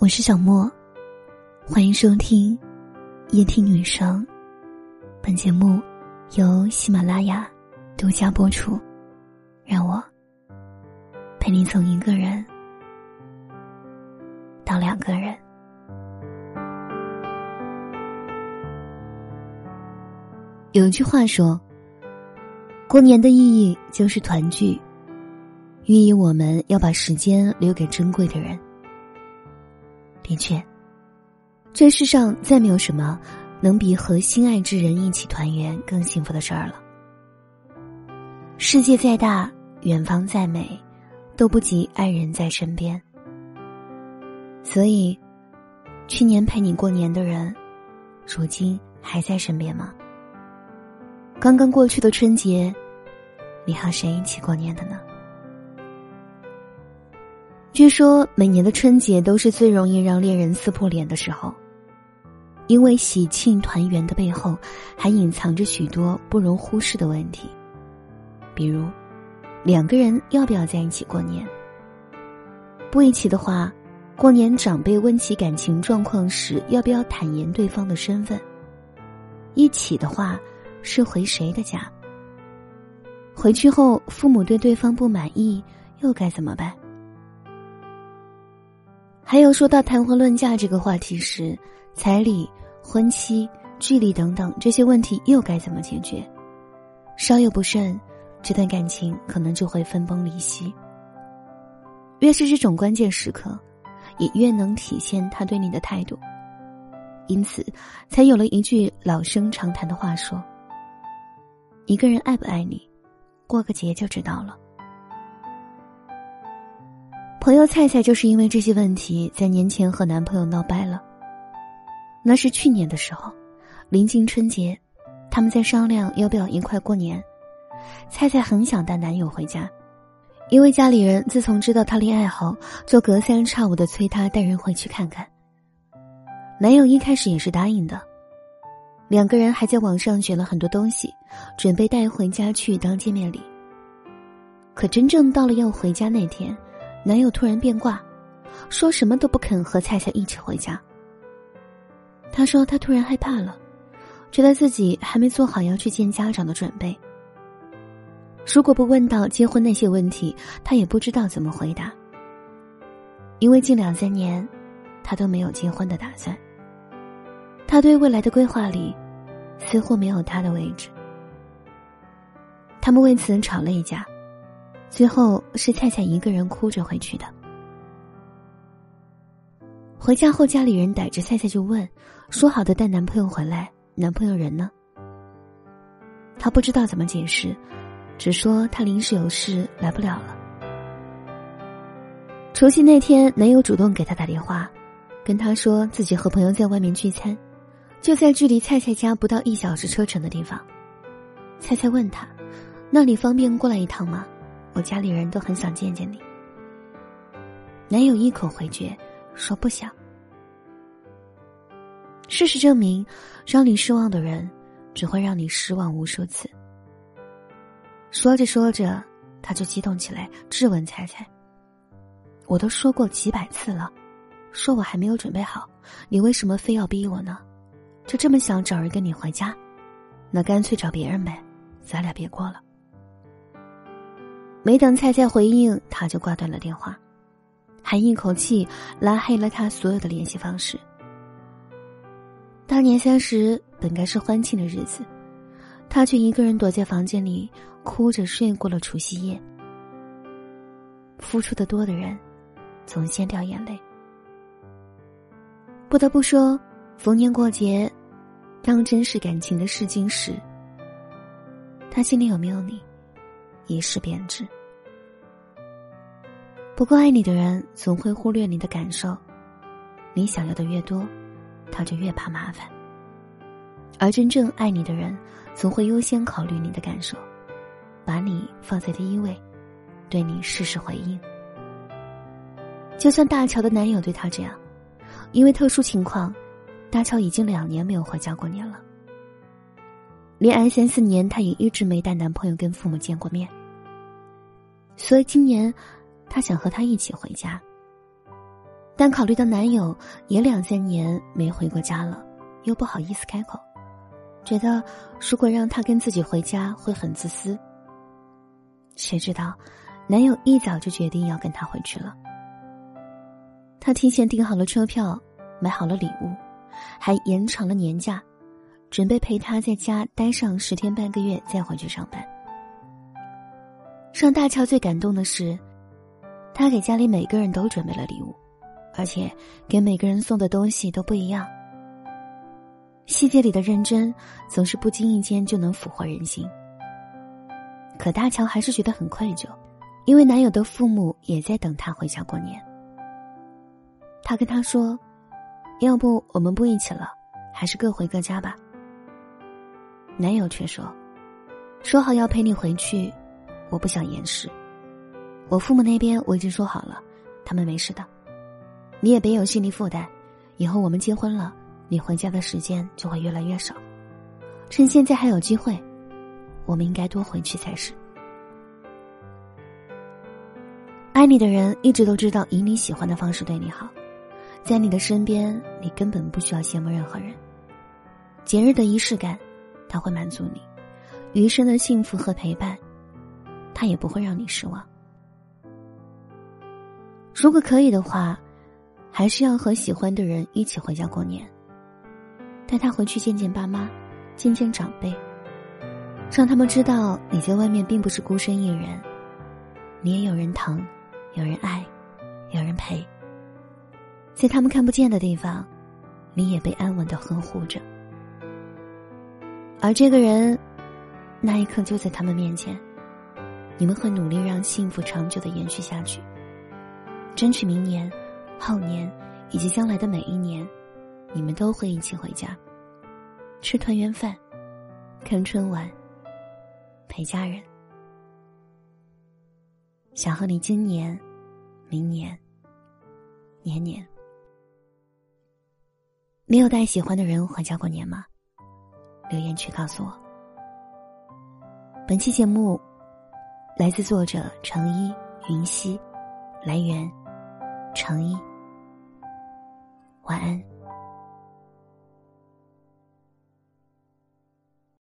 我是小莫，欢迎收听夜听女生。本节目由喜马拉雅独家播出。让我陪你从一个人到两个人。有一句话说：“过年的意义就是团聚，寓意我们要把时间留给珍贵的人。”的确，这世上再没有什么能比和心爱之人一起团圆更幸福的事儿了。世界再大，远方再美，都不及爱人在身边。所以，去年陪你过年的人，如今还在身边吗？刚刚过去的春节，你和谁一起过年的呢？据说每年的春节都是最容易让恋人撕破脸的时候，因为喜庆团圆的背后，还隐藏着许多不容忽视的问题。比如，两个人要不要在一起过年？不一起的话，过年长辈问起感情状况时，要不要坦言对方的身份？一起的话，是回谁的家？回去后，父母对对方不满意，又该怎么办？还有说到谈婚论嫁这个话题时，彩礼、婚期、距离等等这些问题又该怎么解决？稍有不慎，这段感情可能就会分崩离析。越是这种关键时刻，也越能体现他对你的态度。因此，才有了一句老生常谈的话说：“一个人爱不爱你，过个节就知道了。”朋友菜菜就是因为这些问题，在年前和男朋友闹掰了。那是去年的时候，临近春节，他们在商量要不要一块过年。菜菜很想带男友回家，因为家里人自从知道她恋爱后，就隔三差五的催她带人回去看看。男友一开始也是答应的，两个人还在网上选了很多东西，准备带回家去当见面礼。可真正到了要回家那天。男友突然变卦，说什么都不肯和菜菜一起回家。他说他突然害怕了，觉得自己还没做好要去见家长的准备。如果不问到结婚那些问题，他也不知道怎么回答。因为近两三年，他都没有结婚的打算。他对未来的规划里，似乎没有他的位置。他们为此吵了一架。最后是菜菜一个人哭着回去的。回家后，家里人逮着菜菜就问：“说好的带男朋友回来，男朋友人呢？”她不知道怎么解释，只说她临时有事来不了了。除夕那天，男友主动给她打电话，跟她说自己和朋友在外面聚餐，就在距离菜菜家不到一小时车程的地方。菜菜问他：“那里方便过来一趟吗？”我家里人都很想见见你。男友一口回绝，说不想。事实证明，让你失望的人，只会让你失望无数次。说着说着，他就激动起来，质问彩彩：“我都说过几百次了，说我还没有准备好，你为什么非要逼我呢？就这么想找人跟你回家？那干脆找别人呗，咱俩别过了。”没等菜菜回应，他就挂断了电话，还一口气拉黑了他所有的联系方式。大年三十本该是欢庆的日子，他却一个人躲在房间里哭着睡过了除夕夜。付出的多的人，总先掉眼泪。不得不说，逢年过节，当真是感情的试金石。他心里有没有你？一时贬值。不够爱你的人，总会忽略你的感受。你想要的越多，他就越怕麻烦。而真正爱你的人，总会优先考虑你的感受，把你放在第一位，对你事事回应。就像大乔的男友对她这样，因为特殊情况，大乔已经两年没有回家过年了。恋爱三四年，她也一直没带男朋友跟父母见过面。所以今年，她想和他一起回家。但考虑到男友也两三年没回过家了，又不好意思开口，觉得如果让他跟自己回家会很自私。谁知道，男友一早就决定要跟他回去了。他提前订好了车票，买好了礼物，还延长了年假，准备陪他在家待上十天半个月再回去上班。让大乔最感动的是，他给家里每个人都准备了礼物，而且给每个人送的东西都不一样。细节里的认真，总是不经意间就能俘获人心。可大乔还是觉得很愧疚，因为男友的父母也在等他回家过年。他跟他说：“要不我们不一起了，还是各回各家吧。”男友却说：“说好要陪你回去，我不想掩饰。我父母那边我已经说好了，他们没事的。你也别有心理负担，以后我们结婚了，你回家的时间就会越来越少。趁现在还有机会。”我们应该多回去才是。爱你的人一直都知道以你喜欢的方式对你好，在你的身边，你根本不需要羡慕任何人。节日的仪式感，他会满足你；余生的幸福和陪伴，他也不会让你失望。如果可以的话，还是要和喜欢的人一起回家过年，带他回去见见爸妈，见见长辈。让他们知道你在外面并不是孤身一人，你也有人疼，有人爱，有人陪。在他们看不见的地方，你也被安稳的呵护着。而这个人，那一刻就在他们面前，你们会努力让幸福长久的延续下去，争取明年、后年以及将来的每一年，你们都会一起回家，吃团圆饭，看春晚。陪家人，想和你今年、明年、年年，你有带喜欢的人回家过年吗？留言区告诉我。本期节目来自作者程一云溪，来源程一。晚安。